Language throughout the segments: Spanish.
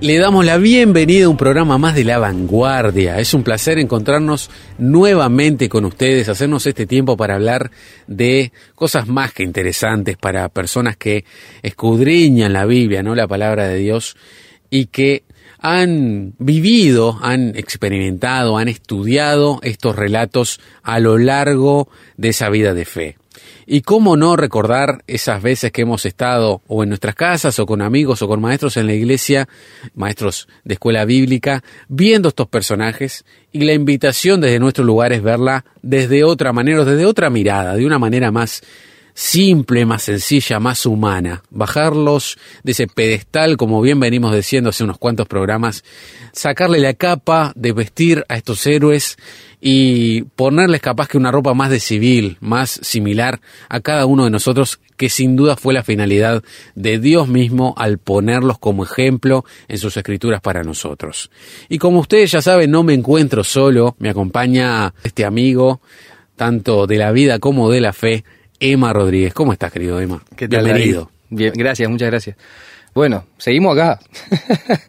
Le damos la bienvenida a un programa más de La Vanguardia. Es un placer encontrarnos nuevamente con ustedes, hacernos este tiempo para hablar de cosas más que interesantes para personas que escudriñan la Biblia, ¿no? La palabra de Dios y que han vivido, han experimentado, han estudiado estos relatos a lo largo de esa vida de fe. Y cómo no recordar esas veces que hemos estado o en nuestras casas o con amigos o con maestros en la iglesia, maestros de escuela bíblica, viendo estos personajes y la invitación desde nuestro lugar es verla desde otra manera, desde otra mirada, de una manera más simple, más sencilla, más humana. Bajarlos de ese pedestal, como bien venimos diciendo hace unos cuantos programas, sacarle la capa de vestir a estos héroes y ponerles capaz que una ropa más de civil, más similar a cada uno de nosotros, que sin duda fue la finalidad de Dios mismo al ponerlos como ejemplo en sus escrituras para nosotros. Y como ustedes ya saben, no me encuentro solo, me acompaña este amigo, tanto de la vida como de la fe, Emma Rodríguez. ¿Cómo estás, querido Emma? ¿Qué tal, Bienvenido. Bien, gracias, muchas gracias. Bueno, seguimos acá.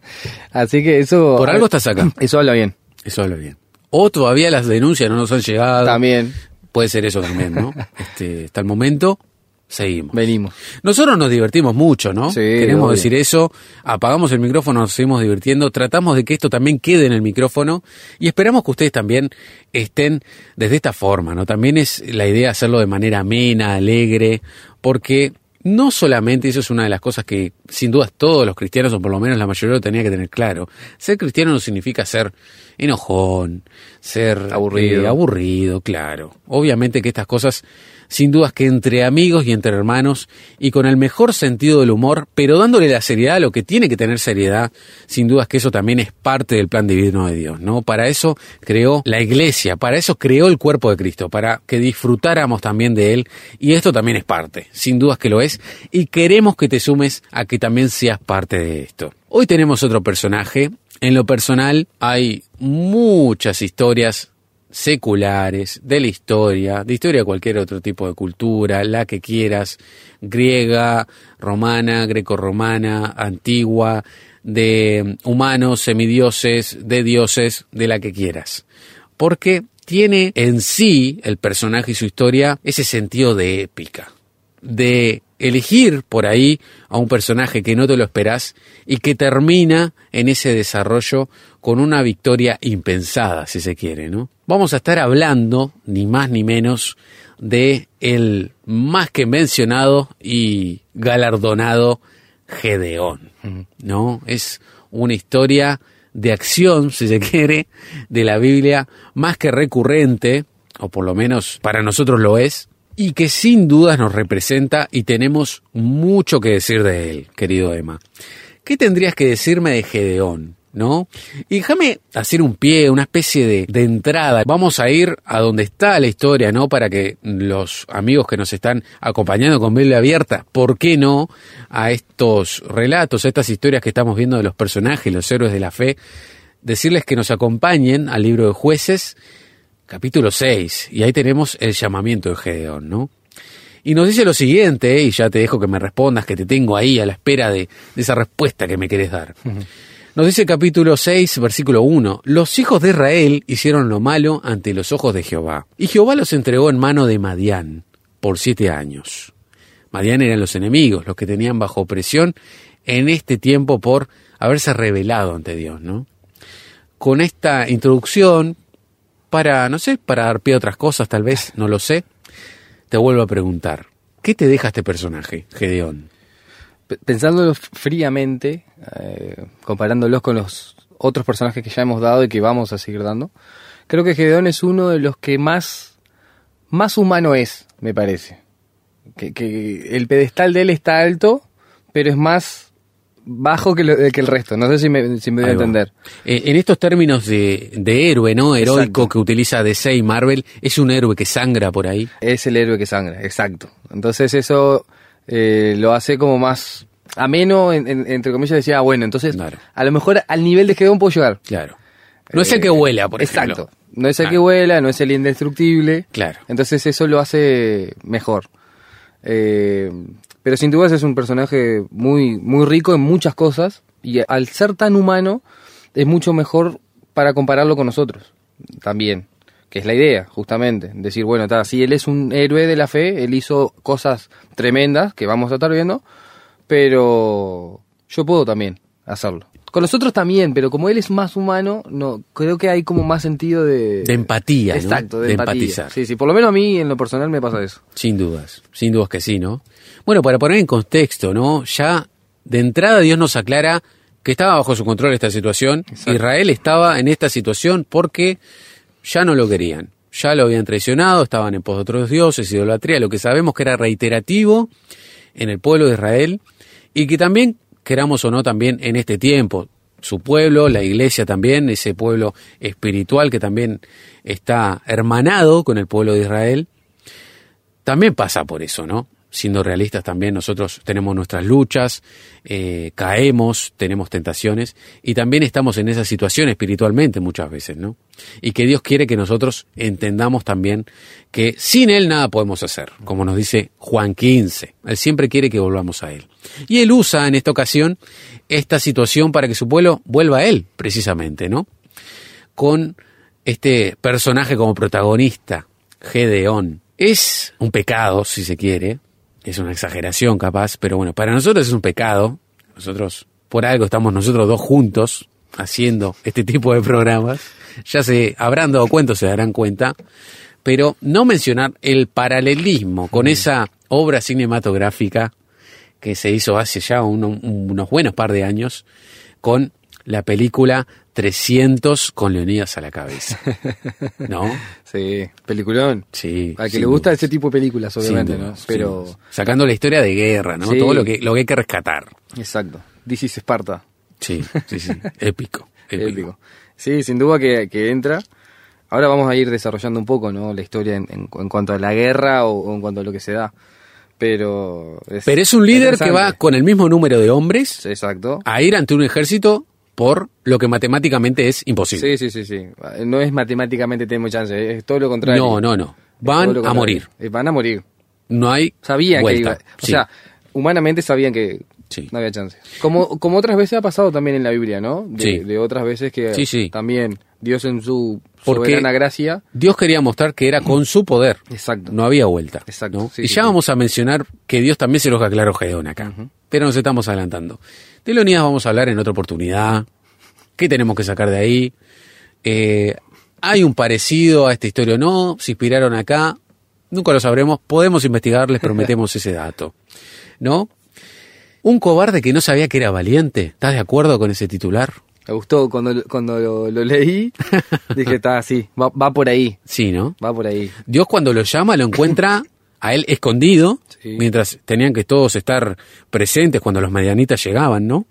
Así que eso... Por algo estás acá. Eso habla bien. Eso habla bien. O todavía las denuncias no nos han llegado. También. Puede ser eso también, ¿no? Este, hasta el momento, seguimos. Venimos. Nosotros nos divertimos mucho, ¿no? Sí, Queremos obvio. decir eso. Apagamos el micrófono, nos seguimos divirtiendo. Tratamos de que esto también quede en el micrófono y esperamos que ustedes también estén desde esta forma, ¿no? También es la idea hacerlo de manera amena, alegre, porque no solamente, eso es una de las cosas que sin duda todos los cristianos, o por lo menos la mayoría lo tenía que tener claro, ser cristiano no significa ser enojón, ser Aburrido. eh, aburrido, claro. Obviamente que estas cosas, sin dudas que entre amigos y entre hermanos, y con el mejor sentido del humor, pero dándole la seriedad a lo que tiene que tener seriedad, sin dudas que eso también es parte del plan divino de Dios, ¿no? Para eso creó la iglesia, para eso creó el cuerpo de Cristo, para que disfrutáramos también de él, y esto también es parte, sin dudas que lo es, y queremos que te sumes a que también seas parte de esto. Hoy tenemos otro personaje, en lo personal hay muchas historias seculares, de la historia, de historia de cualquier otro tipo de cultura, la que quieras, griega, romana, grecorromana, antigua, de humanos, semidioses, de dioses, de la que quieras. Porque tiene en sí el personaje y su historia ese sentido de épica, de elegir por ahí a un personaje que no te lo esperás y que termina en ese desarrollo con una victoria impensada, si se quiere, ¿no? Vamos a estar hablando, ni más ni menos, de el más que mencionado y galardonado Gedeón, ¿no? Es una historia de acción, si se quiere, de la Biblia más que recurrente, o por lo menos para nosotros lo es, y que sin dudas nos representa y tenemos mucho que decir de él, querido Emma. ¿Qué tendrías que decirme de Gedeón? ¿No? Y déjame hacer un pie, una especie de, entrada. Vamos a ir a donde está la historia, ¿no? Para que los amigos que nos están acompañando con Biblia abierta, ¿por qué no? A estos relatos, a estas historias que estamos viendo de los personajes, los héroes de la fe, decirles que nos acompañen al libro de jueces, capítulo 6, y ahí tenemos el llamamiento de Gedeón, ¿no? Y nos dice lo siguiente, y ya te dejo que me respondas, que te tengo ahí a la espera de, de esa respuesta que me querés dar. Nos dice el capítulo 6, versículo 1, los hijos de Israel hicieron lo malo ante los ojos de Jehová, y Jehová los entregó en mano de Madián por siete años. Madián eran los enemigos, los que tenían bajo presión en este tiempo por haberse rebelado ante Dios, ¿no? Con esta introducción, para, no sé, para dar pie a otras cosas, tal vez, no lo sé, te vuelvo a preguntar, ¿qué te deja este personaje, Gedeón? Pensándolo fríamente, eh, comparándolos con los otros personajes que ya hemos dado y que vamos a seguir dando, creo que Gedeón es uno de los que más, más humano es, me parece. Que, que el pedestal de él está alto, pero es más bajo que, lo- que el resto. No sé si me, si me voy a entender. Eh, en estos términos de, de héroe, ¿no? Heroico Exacto. que utiliza DC y Marvel, es un héroe que sangra por ahí. Es el héroe que sangra, exacto. Entonces eso eh, lo hace como más ameno, en- en- entre comillas decía, ah, bueno, entonces Claro. a lo mejor al nivel de Gedeón puedo llegar. Claro. No es el Eh, que vuela, por ejemplo. Exacto. No es el que vuela, no es el indestructible. Claro. Entonces eso lo hace mejor. Eh, pero sin dudas es un personaje muy, muy rico en muchas cosas y al ser tan humano es mucho mejor para compararlo con nosotros también, que es la idea justamente, decir, bueno, ta, si él es un héroe de la fe, él hizo cosas tremendas que vamos a estar viendo, pero yo puedo también hacerlo. Con nosotros también, pero como él es más humano, no creo que hay como más sentido de, De empatía, ¿no? Exacto, de, De empatía. empatizar. Sí, sí, por lo menos a mí en lo personal me pasa eso. Sin dudas, sin dudas que sí, ¿no? Bueno, para poner en contexto, ¿no? Ya de entrada Dios nos aclara que estaba bajo su control esta situación. Exacto. Israel estaba en esta situación porque ya no lo querían. Ya lo habían traicionado, estaban en pos de otros dioses, idolatría, lo que sabemos que era reiterativo en el pueblo de Israel y que también, queramos o no, también en este tiempo, su pueblo, la iglesia también, ese pueblo espiritual que también está hermanado con el pueblo de Israel, también pasa por eso, ¿no? Siendo realistas también, nosotros tenemos nuestras luchas, eh, caemos, tenemos tentaciones y también estamos en esa situación espiritualmente muchas veces, ¿no? Y que Dios quiere que nosotros entendamos también que sin Él nada podemos hacer, como nos dice Juan 15. Él siempre quiere que volvamos a Él. Y Él usa en esta ocasión esta situación para que su pueblo vuelva a Él, precisamente, ¿no? con este personaje como protagonista, Gedeón. Es un pecado, si se quiere, es una exageración capaz, pero bueno, para nosotros es un pecado. Nosotros, por algo, estamos nosotros dos juntos haciendo este tipo de programas. Ya se habrán dado cuenta, se darán cuenta, pero no mencionar el paralelismo con esa obra cinematográfica que se hizo hace ya uno- unos buenos par de años con la película 300 con Leonidas a la cabeza. ¿No? Sí, peliculón. Sí. Al que le gusta ese tipo de películas, obviamente, ¿no? Pero. Sacando la historia de guerra, ¿no? Sí. Todo lo que, lo que hay que rescatar. exacto. This is Sparta. Sí, sí, sí. Épico. Épico. Épico. Sí, sin duda que, que entra. Ahora vamos a ir desarrollando un poco, ¿no? La historia en, en- en cuanto a la guerra o, o en cuanto a lo que se da. Pero es, Pero es un líder que va con el mismo número de hombres Exacto. a ir ante un ejército por lo que matemáticamente es imposible. Sí, sí, sí, sí. No es matemáticamente tenemos chance, es todo lo contrario. No, no, no. Van a morir. Eh, Van a morir. No hay Sabían vuelta. que iba. O Sí. sea, humanamente sabían que Sí. no había chance. Como, como otras veces ha pasado también en la Biblia, ¿no? De, Sí. de otras veces que Sí, sí. también Dios en su Porque- soberana gracia. Dios quería mostrar que era con su poder. Exacto. No había vuelta. Exacto, y ya vamos a mencionar que Dios también se los aclaró a Gedeón acá. Pero nos estamos adelantando. De Leonidas vamos a hablar en otra oportunidad. ¿Qué tenemos que sacar de ahí? Eh, ¿Hay un parecido a esta historia o no? ¿Se inspiraron acá? Nunca lo sabremos. Podemos investigar, les prometemos ese dato. ¿No? Un cobarde que no sabía que era valiente. ¿Estás de acuerdo con ese titular? Me gustó cuando, cuando lo, lo leí. dije, está así, va, va por ahí, Sí, ¿no? va por ahí. Dios cuando lo llama lo encuentra a él escondido, Sí. mientras tenían que todos estar presentes cuando los medianitas llegaban, ¿no?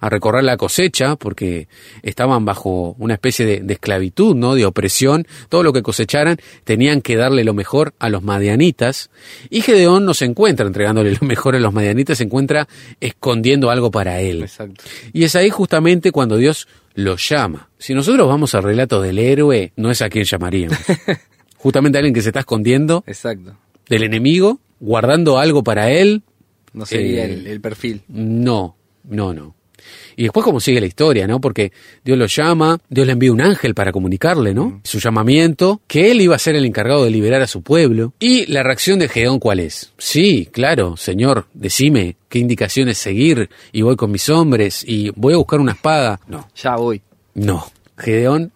A recorrer la cosecha, porque estaban bajo una especie de, de esclavitud, ¿no? De opresión. Todo lo que cosecharan tenían que darle lo mejor a los madianitas. Y Gedeón no se encuentra entregándole lo mejor a los madianitas, se encuentra escondiendo algo para él. Exacto. Y es ahí justamente cuando Dios lo llama. Si nosotros vamos al relato del héroe, no es a quien llamaríamos. justamente a alguien que se está escondiendo Exacto. Del enemigo, guardando algo para él. No sería Eh, el, el perfil. No, no, no. Y después cómo sigue la historia, ¿no? Porque Dios lo llama, Dios le envía un ángel para comunicarle, ¿no? Su llamamiento, que él iba a ser el encargado de liberar a su pueblo. Y la reacción de Gedeón, ¿cuál es? Sí, claro, Señor, decime qué indicaciones seguir y voy con mis hombres y voy a buscar una espada. No, Ya voy. no. Gedeón mm,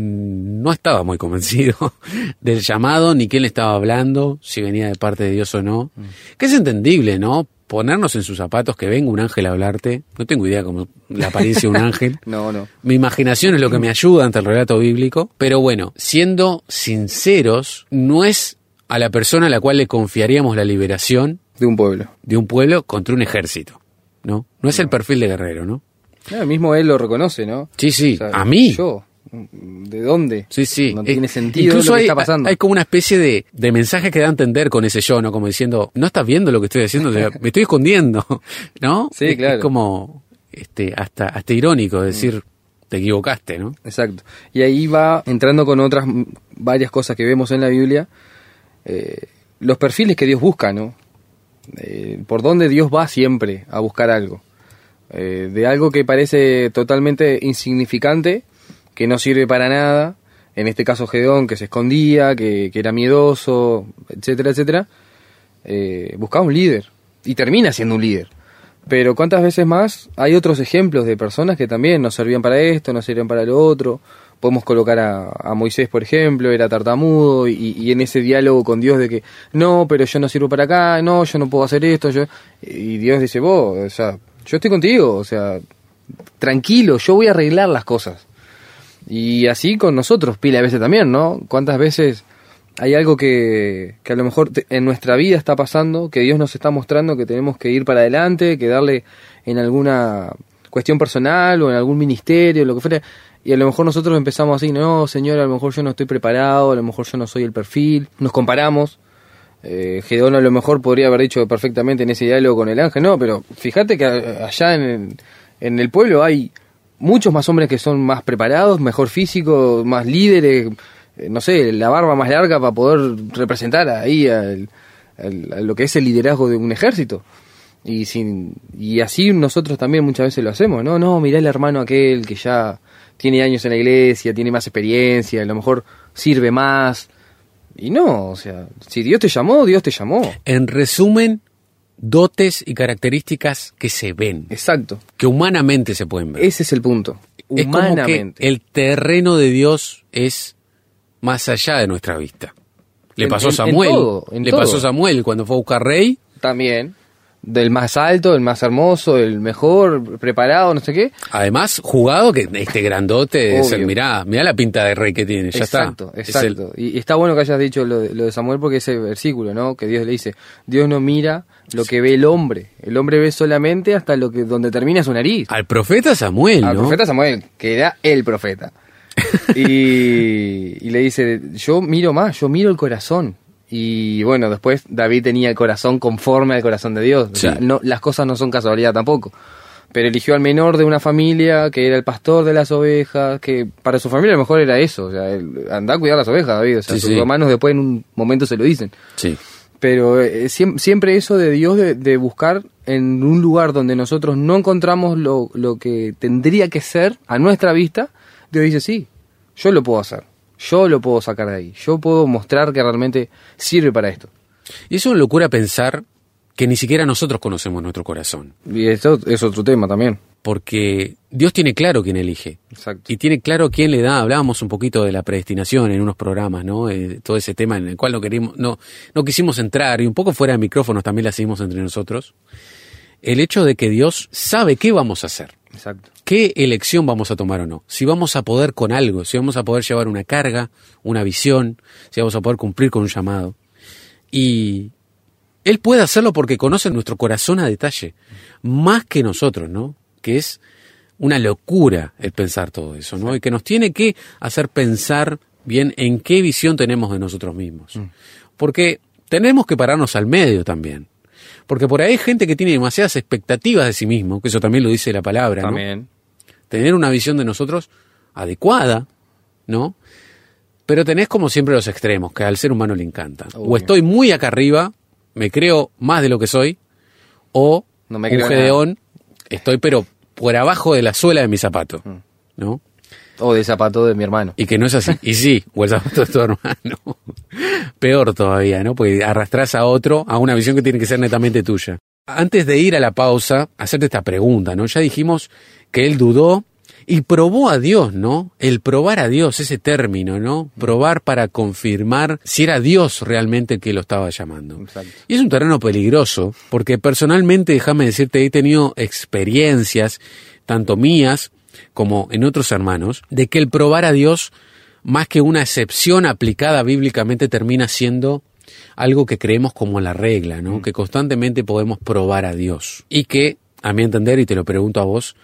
no estaba muy convencido del llamado, ni quién le estaba hablando, si venía de parte de Dios o no. Que es entendible, ¿no? Ponernos en sus zapatos, que venga un ángel a hablarte. No tengo idea cómo la apariencia de un ángel. No, no. Mi imaginación es lo que me ayuda ante el relato bíblico. Pero bueno, siendo sinceros, no es a la persona a la cual le confiaríamos la liberación De un pueblo. de un pueblo contra un ejército. ¿no? No es el perfil de guerrero, ¿no? No, mismo él lo reconoce, ¿no? Sí, sí, O sea, a mí. Yo. ¿De dónde? Sí, sí. No Eh, tiene sentido Incluso lo que hay, está pasando. hay como una especie de, de mensaje que da a entender con ese yo, ¿no? Como diciendo, no estás viendo lo que estoy haciendo, o sea, me estoy escondiendo, ¿no? Sí, Es- claro. Es como este, hasta, hasta irónico decir, te equivocaste, ¿no? Exacto. Y ahí va entrando con otras mm, varias cosas que vemos en la Biblia. eh, los perfiles que Dios busca, ¿no? Eh, por dónde Dios va siempre a buscar algo. Eh, de algo que parece totalmente insignificante, que no sirve para nada. En este caso Gedeón, que se escondía, que, que era miedoso, etcétera, etcétera. Eh, buscaba un líder. Y termina siendo un líder. Pero cuántas veces más hay otros ejemplos de personas que también nos servían para esto, nos servían para lo otro. Podemos colocar a, a Moisés, por ejemplo, era tartamudo y, y en ese diálogo con Dios de que no, pero yo no sirvo para acá, no, yo no puedo hacer esto. Yo... Y Dios dice, vos, o sea, yo estoy contigo, o sea, tranquilo, yo voy a arreglar las cosas. Y así con nosotros, pila de veces también, ¿no? ¿Cuántas veces hay algo que, que a lo mejor te- en nuestra vida está pasando, que Dios nos está mostrando que tenemos que ir para adelante, que darle en alguna cuestión personal o en algún ministerio, lo que fuera, y a lo mejor nosotros empezamos así, no, señor, a lo mejor yo no estoy preparado, a lo mejor yo no soy el perfil, nos comparamos, eh, Gedeón a lo mejor podría haber dicho perfectamente en ese diálogo con el ángel, no, pero fíjate que a- allá en en el pueblo hay muchos más hombres que son más preparados, mejor físico, más líderes, eh, no sé, la barba más larga para poder representar ahí al- a lo que es el liderazgo de un ejército. Y, sin, y así nosotros también muchas veces lo hacemos, ¿no? No, mirá el hermano aquel que ya tiene años en la iglesia, tiene más experiencia, a lo mejor sirve más. Y no, o sea, si Dios te llamó, Dios te llamó. En resumen, dotes y características que se ven, Exacto. que humanamente se pueden ver. Ese es el punto. Es como que Humanamente. el terreno de Dios es más allá de nuestra vista. Le pasó a en- en Samuel. todo, en le todo. pasó a Samuel cuando fue a buscar rey. También. Del más alto, el más hermoso, el mejor, preparado, no sé qué. Además, jugado que este grandote es el, mirá, mirá la pinta de rey que tiene, ya exacto, está. Es el- exacto. Y, y está bueno que hayas dicho lo de, lo de Samuel porque ese versículo, ¿no? Que Dios le dice, Dios no mira lo que ve el hombre. El hombre ve solamente hasta lo que donde termina su nariz. al profeta Samuel, Al ¿no? profeta Samuel, que era el profeta. y, y le dice, yo miro más, yo miro el corazón. Y bueno, después David tenía el corazón conforme al corazón de Dios. O sea, Sí. no, las cosas no son casualidad tampoco. Pero eligió al menor de una familia que era el pastor de las ovejas, que para su familia a lo mejor era eso. O sea, andá a cuidar las ovejas, David. O sea, Sí, sus sí. hermanos después en un momento se lo dicen. Sí. Pero eh, siem- siempre eso de Dios de, de buscar en un lugar donde nosotros no encontramos lo, lo que tendría que ser a nuestra vista, Dios dice, sí, yo lo puedo hacer, yo lo puedo sacar de ahí, yo puedo mostrar que realmente sirve para esto. Y es una locura pensar que ni siquiera nosotros conocemos nuestro corazón. Y esto es otro tema también. Porque Dios tiene claro quién elige. Exacto. Y tiene claro quién le da. Hablábamos un poquito de la predestinación en unos programas, ¿no? Eh, todo ese tema en el cual no queríamos, no, no quisimos entrar y un poco fuera de micrófonos también la seguimos entre nosotros. El hecho de que Dios sabe qué vamos a hacer, Exacto. Qué elección vamos a tomar o no, si vamos a poder con algo, si vamos a poder llevar una carga, una visión, si vamos a poder cumplir con un llamado. Y Él puede hacerlo porque conoce nuestro corazón a detalle, más que nosotros, ¿no? Que es una locura el pensar todo eso, ¿no? Y que nos tiene que hacer pensar bien en qué visión tenemos de nosotros mismos. Porque tenemos que pararnos al medio también. Porque por ahí hay gente que tiene demasiadas expectativas de sí mismo, que eso también lo dice la palabra, ¿no? Tener una visión de nosotros adecuada, ¿no? Pero tenés como siempre los extremos, que al ser humano le encantan. O estoy muy acá arriba, me creo más de lo que soy, o No me un creo Gedeón, estoy pero por abajo de la suela de mi zapato, Mm. ¿no? O de zapato de mi hermano. Y que no es así. Y sí, o el zapato de tu hermano. Peor todavía, ¿no? Porque arrastras a otro a una visión que tiene que ser netamente tuya. Antes de ir a la pausa, hacerte esta pregunta, ¿no? Ya dijimos que él dudó y probó a Dios, ¿no? El probar a Dios, ese término, ¿no? Probar para confirmar si era Dios realmente el que lo estaba llamando. Exacto. Y es un terreno peligroso, porque personalmente, déjame decirte, he tenido experiencias, tanto mías como en otros hermanos, de que el probar a Dios, más que una excepción aplicada bíblicamente, termina siendo algo que creemos como la regla, ¿no? Que constantemente podemos probar a Dios. Y que a mi entender, y te lo pregunto a vos,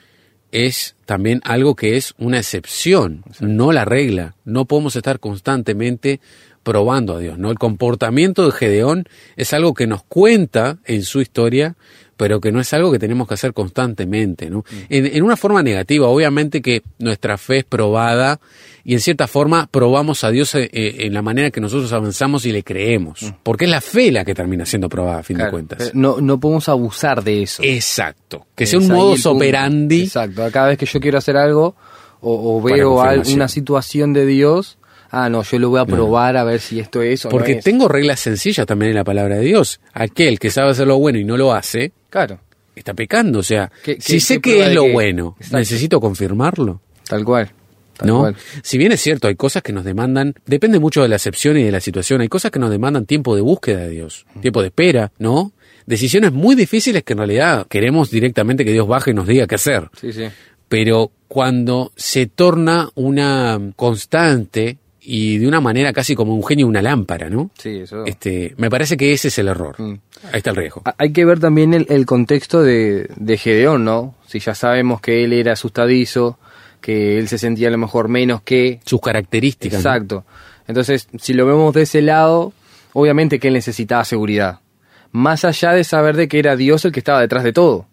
es también algo que es una excepción, no la regla. No podemos estar constantemente probando a Dios, ¿no? El comportamiento de Gedeón es algo que nos cuenta en su historia, pero que no es algo que tenemos que hacer constantemente, ¿no? Mm. En, en una forma negativa, obviamente que nuestra fe es probada y en cierta forma probamos a Dios eh, eh, en la manera que nosotros avanzamos y le creemos, porque es la fe la que termina siendo probada a fin Mm. Claro, de cuentas. No, no podemos abusar de eso. Exacto, que Es sea un modus operandi. Exacto. Cada vez que yo quiero hacer algo o, o veo una situación de Dios, ah, no, yo lo voy a probar a ver si esto es o Porque no es. tengo reglas sencillas también en la palabra de Dios. Aquel que sabe hacer lo bueno y no lo hace, Claro, está pecando. O sea, ¿Qué- si sé qué que es lo bueno, Exacto. necesito confirmarlo. tal cual. Tal ¿no? cual. Si bien es cierto, hay cosas que nos demandan, depende mucho de la excepción y de la situación, hay cosas que nos demandan tiempo de búsqueda de Dios, tiempo de espera, ¿no? Decisiones muy difíciles que en realidad queremos directamente que Dios baje y nos diga qué hacer. Sí, sí. Pero cuando se torna una constante y de una manera casi como un genio una lámpara, ¿no? Sí, eso. Este, me parece que ese es el error. Mm. Ahí está el riesgo. Ha- Hay que ver también el, el contexto de, de Gedeón, ¿no? Si ya sabemos que él era asustadizo, que él se sentía a lo mejor menos que... Sus características. ¿no? Exacto. Entonces, si lo vemos de ese lado, obviamente que él necesitaba seguridad. Más allá de saber de que era Dios el que estaba detrás de todo.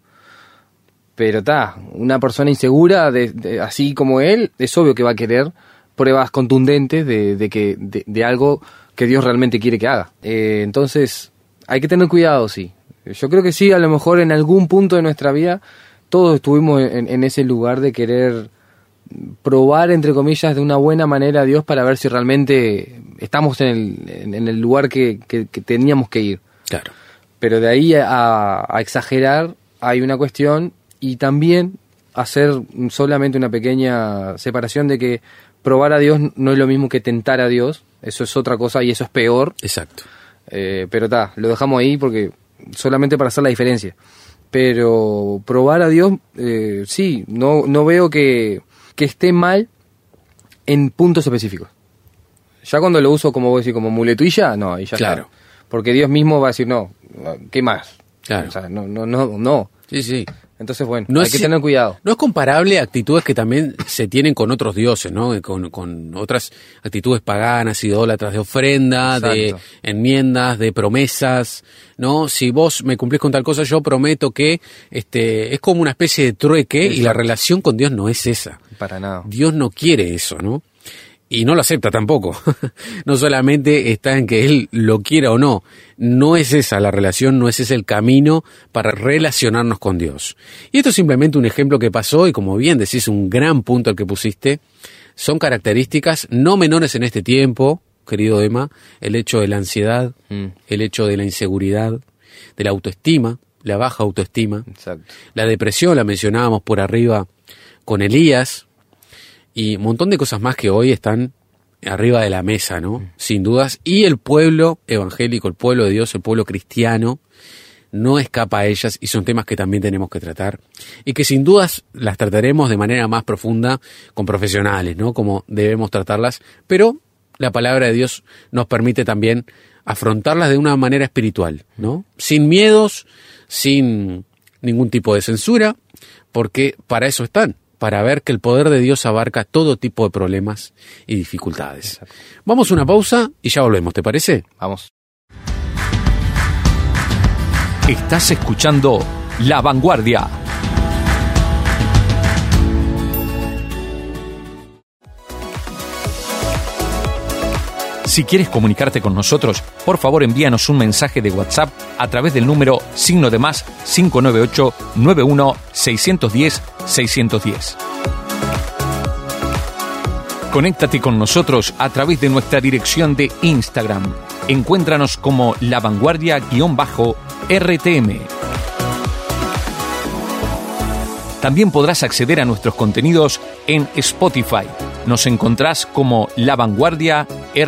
Pero está, una persona insegura, de, de- así como él, es obvio que va a querer pruebas contundentes de, de que, de, de algo que Dios realmente quiere que haga. Eh, entonces, hay que tener cuidado, sí. Yo creo que sí, a lo mejor en algún punto de nuestra vida, todos estuvimos en, en ese lugar de querer probar, entre comillas, de una buena manera a Dios para ver si realmente estamos en el, en- el lugar que, que- que teníamos que ir. Claro. Pero de ahí a, a exagerar hay una cuestión y también hacer solamente una pequeña separación de que probar a Dios no es lo mismo que tentar a Dios, eso es otra cosa y eso es peor, Exacto. eh, pero está, lo dejamos ahí porque solamente para hacer la diferencia. Pero probar a Dios, eh, sí, no, no veo que, que esté mal en puntos específicos. Ya cuando lo uso como vos decís, como muletilla, no, ahí ya Claro. está. Porque Dios mismo va a decir, no, ¿qué más? Claro. O sea, no, no, no, no. Sí, sí. Entonces, bueno, No hay es que tener cuidado. No es comparable a actitudes que también se tienen con otros dioses, ¿no? Con, con otras actitudes paganas, idólatras de ofrenda, de enmiendas, de promesas, ¿no? Si vos me cumplís con tal cosa, yo prometo que este es como una especie de trueque y la relación con Dios no es esa. Para nada. Dios no quiere eso, ¿no? Y no lo acepta tampoco. no solamente está en que Él lo quiera o no. No es esa la relación, no es ese el camino para relacionarnos con Dios. Y esto es simplemente un ejemplo que pasó y como bien decís, un gran punto el que pusiste. Son características no menores en este tiempo, querido Emma, el hecho de la ansiedad, Mm. el hecho de la inseguridad, de la autoestima, la baja autoestima. Exacto. La depresión la mencionábamos por arriba con Elías y un montón de cosas más que hoy están arriba de la mesa, ¿no? Sin dudas. Y el pueblo evangélico, el pueblo de Dios, el pueblo cristiano, no escapa a ellas y son temas que también tenemos que tratar y que sin dudas las trataremos de manera más profunda con profesionales, ¿no? Como debemos tratarlas, pero la palabra de Dios nos permite también afrontarlas de una manera espiritual, ¿no? Sin miedos, sin ningún tipo de censura, porque para eso están, para ver que el poder de Dios abarca todo tipo de problemas y dificultades. Vamos a una pausa y ya volvemos, ¿te parece? Vamos. Estás escuchando La Vanguardia. Si quieres comunicarte con nosotros, por favor envíanos un mensaje de WhatsApp a través del número signo de más 598 91 610 610. Conéctate con nosotros a través de nuestra dirección de Instagram. Encuéntranos como La Vanguardia-RTM. También podrás acceder a nuestros contenidos en Spotify. Nos encontrás como La Vanguardia RTM. En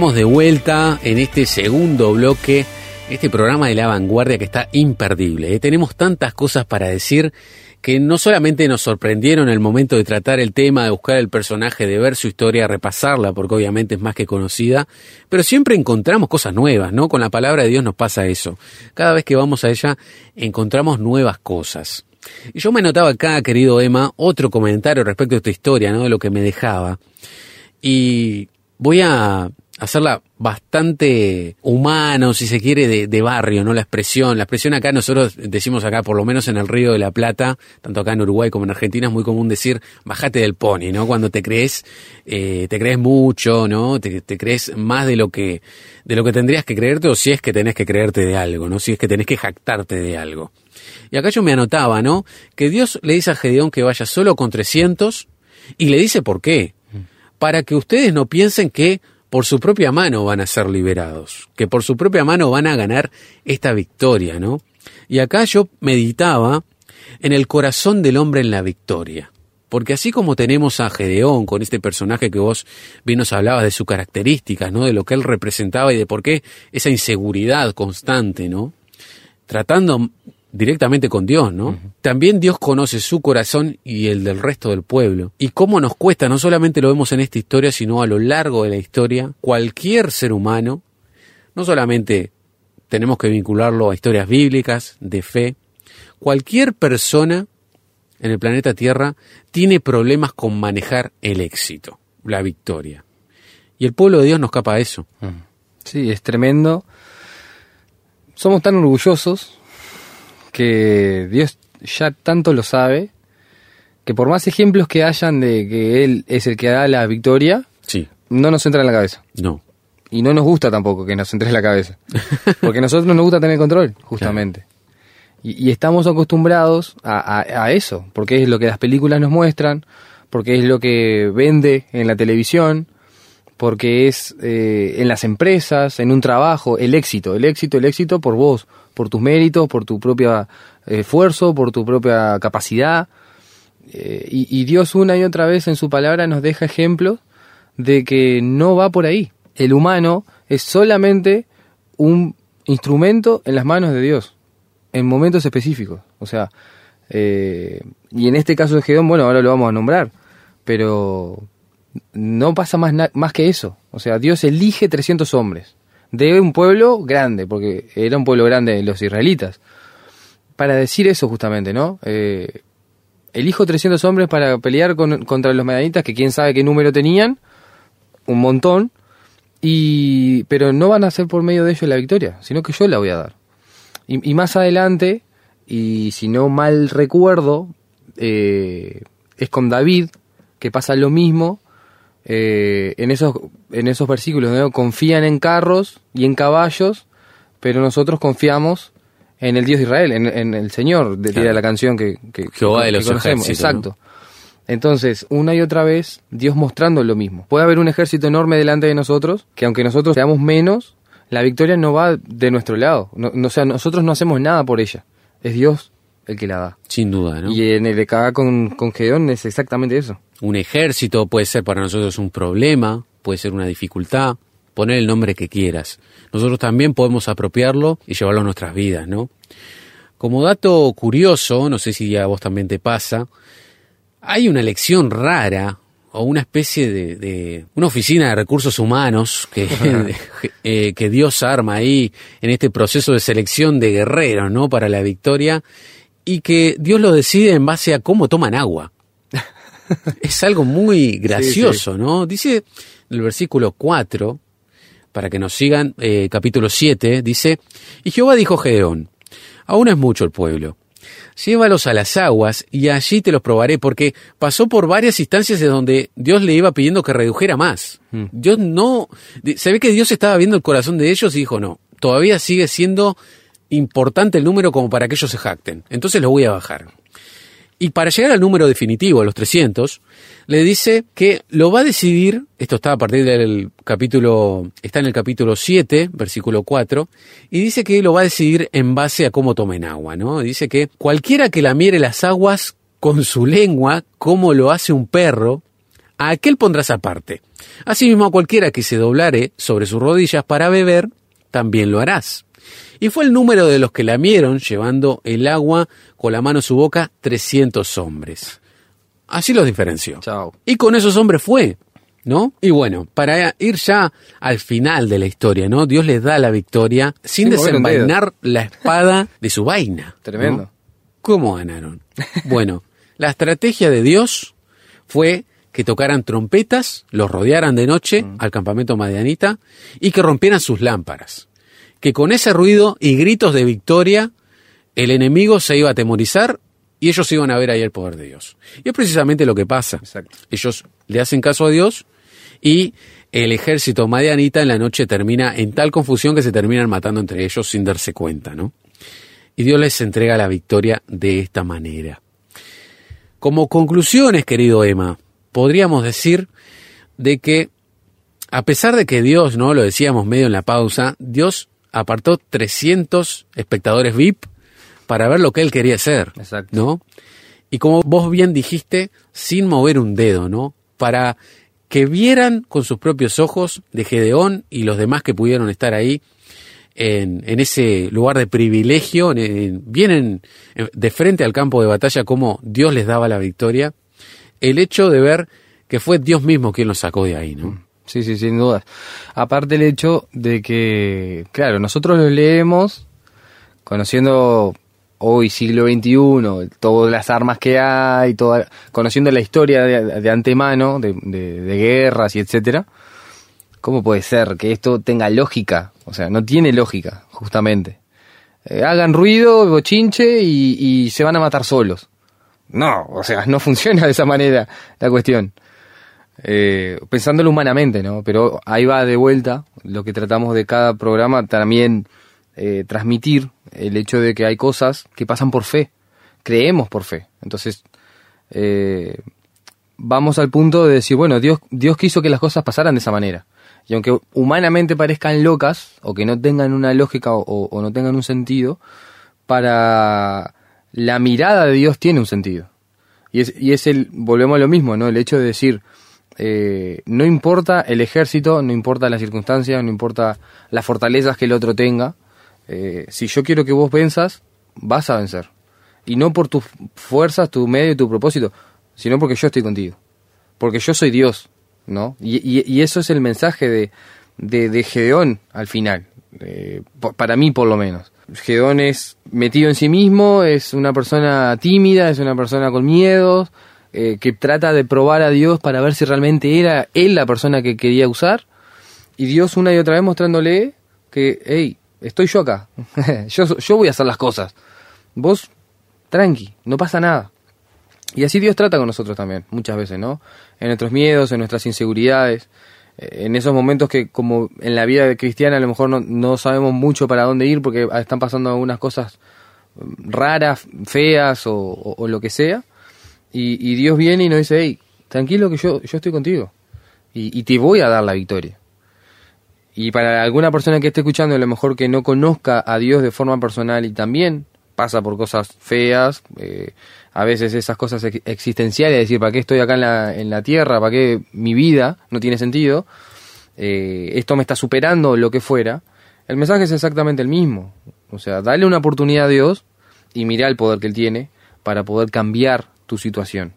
De vuelta en este segundo bloque, este programa de la vanguardia que está imperdible. ¿eh? Tenemos tantas cosas para decir que no solamente nos sorprendieron en el momento de tratar el tema, de buscar el personaje, de ver su historia, repasarla, porque obviamente es más que conocida, pero siempre encontramos cosas nuevas, ¿no? Con la palabra de Dios nos pasa eso. Cada vez que vamos a ella encontramos nuevas cosas. Y yo me notaba acá, querido Emma, otro comentario respecto a esta historia, ¿no? De lo que me dejaba. Y voy a hacerla bastante humano, si se quiere, de, de, barrio, ¿no? La expresión. La expresión acá, nosotros decimos acá, por lo menos en el Río de la Plata, tanto acá en Uruguay como en Argentina, es muy común decir, bajate del pony, ¿no? Cuando te crees, eh, te crees mucho, ¿no? Te, te, crees más de lo que, de lo que tendrías que creerte, o si es que tenés que creerte de algo, ¿no? Si es que tenés que jactarte de algo. Y acá yo me anotaba, ¿no? Que Dios le dice a Gedeón que vaya solo con 300 y le dice por qué. Para que ustedes no piensen que por su propia mano van a ser liberados, que por su propia mano van a ganar esta victoria, ¿no? Y acá yo meditaba en el corazón del hombre en la victoria. Porque así como tenemos a Gedeón con este personaje que vos bien nos hablabas de sus características, ¿no? De lo que él representaba y de por qué esa inseguridad constante, ¿no? Tratando directamente con Dios, ¿no? Uh -huh. También Dios conoce su corazón y el del resto del pueblo. Y cómo nos cuesta, no solamente lo vemos en esta historia, sino a lo largo de la historia, cualquier ser humano, no solamente tenemos que vincularlo a historias bíblicas, de fe, cualquier persona en el planeta Tierra tiene problemas con manejar el éxito, la victoria. Y el pueblo de Dios no escapa a eso. Sí, es tremendo. Somos tan orgullosos que Dios ya tanto lo sabe, que por más ejemplos que hayan de que Él es el que da la victoria, sí. no nos entra en la cabeza. No. Y no nos gusta tampoco que nos entre en la cabeza. Porque a nosotros nos gusta tener control, justamente. Y, y estamos acostumbrados a, a- a eso, porque es lo que las películas nos muestran, porque es lo que vende en la televisión, porque es eh, en las empresas, en un trabajo, el éxito, el éxito, el éxito por vos, por tus méritos, por tu propio esfuerzo, por tu propia capacidad. Eh, y, Dios una y otra vez en su palabra nos deja ejemplos de que no va por ahí. El humano es solamente un instrumento en las manos de Dios, en momentos específicos. O sea, eh, y en este caso de Gedeón, bueno, ahora lo vamos a nombrar, pero no pasa más, más que eso. O sea, Dios elige 300 hombres de un pueblo grande, porque era un pueblo grande los israelitas, para decir eso justamente, ¿no? Eh, elijo 300 hombres para pelear con- contra los medanitas, que quién sabe qué número tenían, un montón, y pero no van a ser por medio de ellos la victoria, sino que yo la voy a dar. Y, y más adelante, y si no mal recuerdo, eh, es con David, que pasa lo mismo, eh, en, esos, en esos versículos, ¿no? confían en carros y en caballos, pero nosotros confiamos en el Dios de Israel, en, en el Señor, de Claro. la canción que, que, Jehová que- de que los conocemos. ejércitos, Exacto. Entonces, una y otra vez, Dios mostrando lo mismo. Puede haber un ejército enorme delante de nosotros, que aunque nosotros seamos menos, la victoria no va de nuestro lado. No, no- o sea, nosotros no hacemos nada por ella. Es Dios el que la da. Sin duda, ¿no? Y en el de acá con, con Gedeón es exactamente eso. Un ejército puede ser para nosotros un problema, puede ser una dificultad, poner el nombre que quieras. Nosotros también podemos apropiarlo y llevarlo a nuestras vidas, ¿no? Como dato curioso, no sé si a vos también te pasa, hay una elección rara o una especie de, de- una oficina de recursos humanos que, eh, que Dios arma ahí en este proceso de selección de guerreros, ¿no? Para la victoria y que Dios lo decide en base a cómo toman agua. es algo muy gracioso, ¿no? Dice en el versículo 4, para que nos sigan, eh, capítulo 7, dice, y Jehová dijo a Gedeón, aún es mucho el pueblo, llévalos a las aguas y allí te los probaré, porque pasó por varias instancias de donde Dios le iba pidiendo que redujera más. Dios no, se ve que Dios estaba viendo el corazón de ellos y dijo, no, todavía sigue siendo importante el número como para que ellos se jacten, entonces lo voy a bajar. Y para llegar al número definitivo, a los 300, le dice que lo va a decidir, esto está a partir del capítulo, está en el capítulo 7, versículo 4, y dice que lo va a decidir en base a cómo tomen agua, ¿no? Dice que cualquiera que lamiere las aguas con su lengua, como lo hace un perro, a aquel pondrás aparte. Asimismo, a cualquiera que se doblare sobre sus rodillas para beber, también lo harás. Y fue el número de los que lamieron, llevando el agua con la mano a su boca, 300 hombres. Así los diferenció. Chao. Y con esos hombres fue, ¿no? Y bueno, para ir ya al final de la historia, ¿no? Dios les da la victoria sin, desenvainar la espada de su vaina. ¿no? Tremendo. ¿Cómo ganaron? Bueno, la estrategia de Dios fue que tocaran trompetas, los rodearan de noche al campamento madianita y que rompieran sus lámparas. Que con ese ruido y gritos de victoria, el enemigo se iba a atemorizar y ellos iban a ver ahí el poder de Dios. Y es precisamente lo que pasa. Exacto. Ellos le hacen caso a Dios y el ejército madianita en la noche termina en tal confusión que se terminan matando entre ellos sin darse cuenta, ¿no? Y Dios les entrega la victoria de esta manera. Como conclusiones, querido Emma, podríamos decir de que a pesar de que Dios, ¿no? Lo decíamos medio en la pausa, Dios apartó 300 espectadores VIP para ver lo que él quería hacer, Exacto. ¿no? Y como vos bien dijiste, sin mover un dedo, ¿no? Para que vieran con sus propios ojos de Gedeón y los demás que pudieron estar ahí en, en ese lugar de privilegio, en- en- vienen de frente al campo de batalla como Dios les daba la victoria, el hecho de ver que fue Dios mismo quien los sacó de ahí, ¿no? Sí, sí, sin duda. Aparte el hecho de que, claro, nosotros lo leemos conociendo hoy siglo XXI, todas las armas que hay, toda, conociendo la historia de, de antemano, de, de- de guerras y etcétera. ¿Cómo puede ser que esto tenga lógica? O sea, no tiene lógica, justamente. Eh, hagan ruido, bochinche y, y se van a matar solos. No, o sea, no funciona de esa manera la cuestión. Eh, pensándolo humanamente, ¿no? Pero ahí va de vuelta lo que tratamos de cada programa también eh, transmitir el hecho de que hay cosas que pasan por fe, creemos por fe. Entonces, eh, vamos al punto de decir, bueno, Dios, Dios quiso que las cosas pasaran de esa manera. Y aunque humanamente parezcan locas, o que no tengan una lógica o, no tengan un sentido, para la mirada de Dios tiene un sentido. Y es, y es el, volvemos a lo mismo, ¿no? El hecho de decir, eh, no importa el ejército, no importa las circunstancias, no importa las fortalezas que el otro tenga, eh, si yo quiero que vos venzas, vas a vencer. Y no por tus fuerzas, tu medio tu propósito, sino porque yo estoy contigo. Porque yo soy Dios, ¿no? Y, y- eso es el mensaje de, de, de Gedeón al final, eh, para mí por lo menos. Gedeón es metido en sí mismo, es una persona tímida, es una persona con miedos, eh, que trata de probar a Dios para ver si realmente era él la persona que quería usar. Y Dios una y otra vez mostrándole que, hey, estoy yo acá, yo, yo voy a hacer las cosas. Vos, tranqui, no pasa nada. Y así Dios trata con nosotros también, muchas veces, ¿no? En nuestros miedos, en nuestras inseguridades, eh, en esos momentos que como en la vida cristiana a lo mejor no, no sabemos mucho para dónde ir porque están pasando algunas cosas mm, raras, feas o, lo que sea. Y, Dios viene y nos dice, hey, tranquilo que yo, yo estoy contigo. Y, te voy a dar la victoria. Y para alguna persona que esté escuchando, a lo mejor que no conozca a Dios de forma personal y también pasa por cosas feas, eh, a veces esas cosas ex- existenciales, es decir, ¿para qué estoy acá en la, en la tierra? ¿Para qué mi vida no tiene sentido? Eh, esto me está superando, lo que fuera. El mensaje es exactamente el mismo. O sea, dale una oportunidad a Dios y mira el poder que Él tiene para poder cambiar tu situación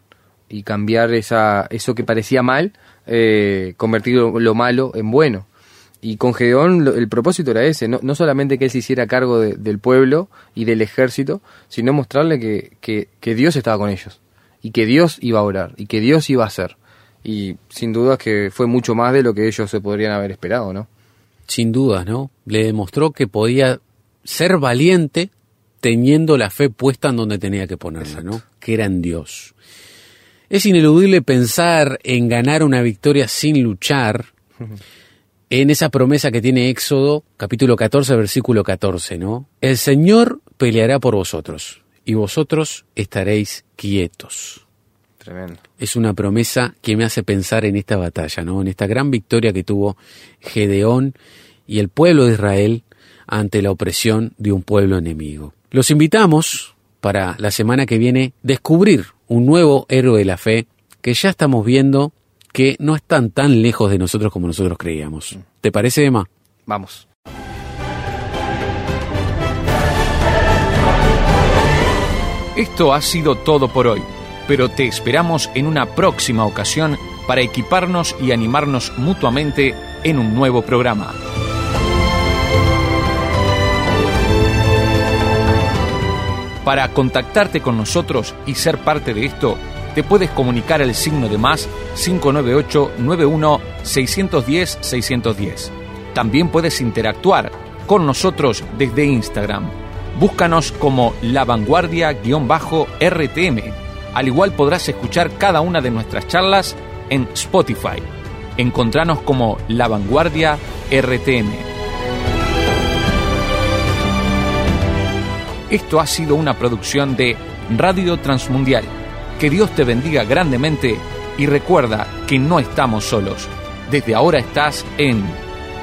y cambiar esa, eso que parecía mal, eh, convertir lo, lo malo en bueno. Y con Gedeón el propósito era ese, no, no solamente que él se hiciera cargo de- del pueblo y del ejército, sino mostrarle que, que, que Dios estaba con ellos y que Dios iba a orar y que Dios iba a hacer. Y sin duda que fue mucho más de lo que ellos se podrían haber esperado, ¿no? Sin duda, ¿no? Le demostró que podía ser valiente teniendo la fe puesta en donde tenía que ponerla, ¿no? Que era en Dios. Es ineludible pensar en ganar una victoria sin luchar en esa promesa que tiene Éxodo, capítulo 14, versículo 14, ¿no? El Señor peleará por vosotros y vosotros estaréis quietos Tremendo. es una promesa que me hace pensar en esta batalla, ¿no? En esta gran victoria que tuvo Gedeón y el pueblo de Israel ante la opresión de un pueblo enemigo. Los invitamos para la semana que viene descubrir un nuevo héroe de la fe que ya estamos viendo que no están tan lejos de nosotros como nosotros creíamos. ¿Te parece, Emma? Vamos. Esto ha sido todo por hoy, pero te esperamos en una próxima ocasión para equiparnos y animarnos mutuamente en un nuevo programa. Para contactarte con nosotros y ser parte de esto, te puedes comunicar al signo de más 598 91 610 610. También puedes interactuar con nosotros desde Instagram. Búscanos como La Vanguardia-RTM. Al igual podrás escuchar cada una de nuestras charlas en Spotify. Encontranos como La Vanguardia RTM. Esto ha sido una producción de Radio Transmundial. Que Dios te bendiga grandemente y recuerda que no estamos solos. Desde ahora estás en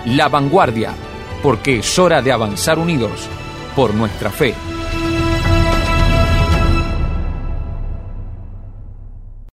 La Vanguardia, porque es hora de avanzar unidos por nuestra fe.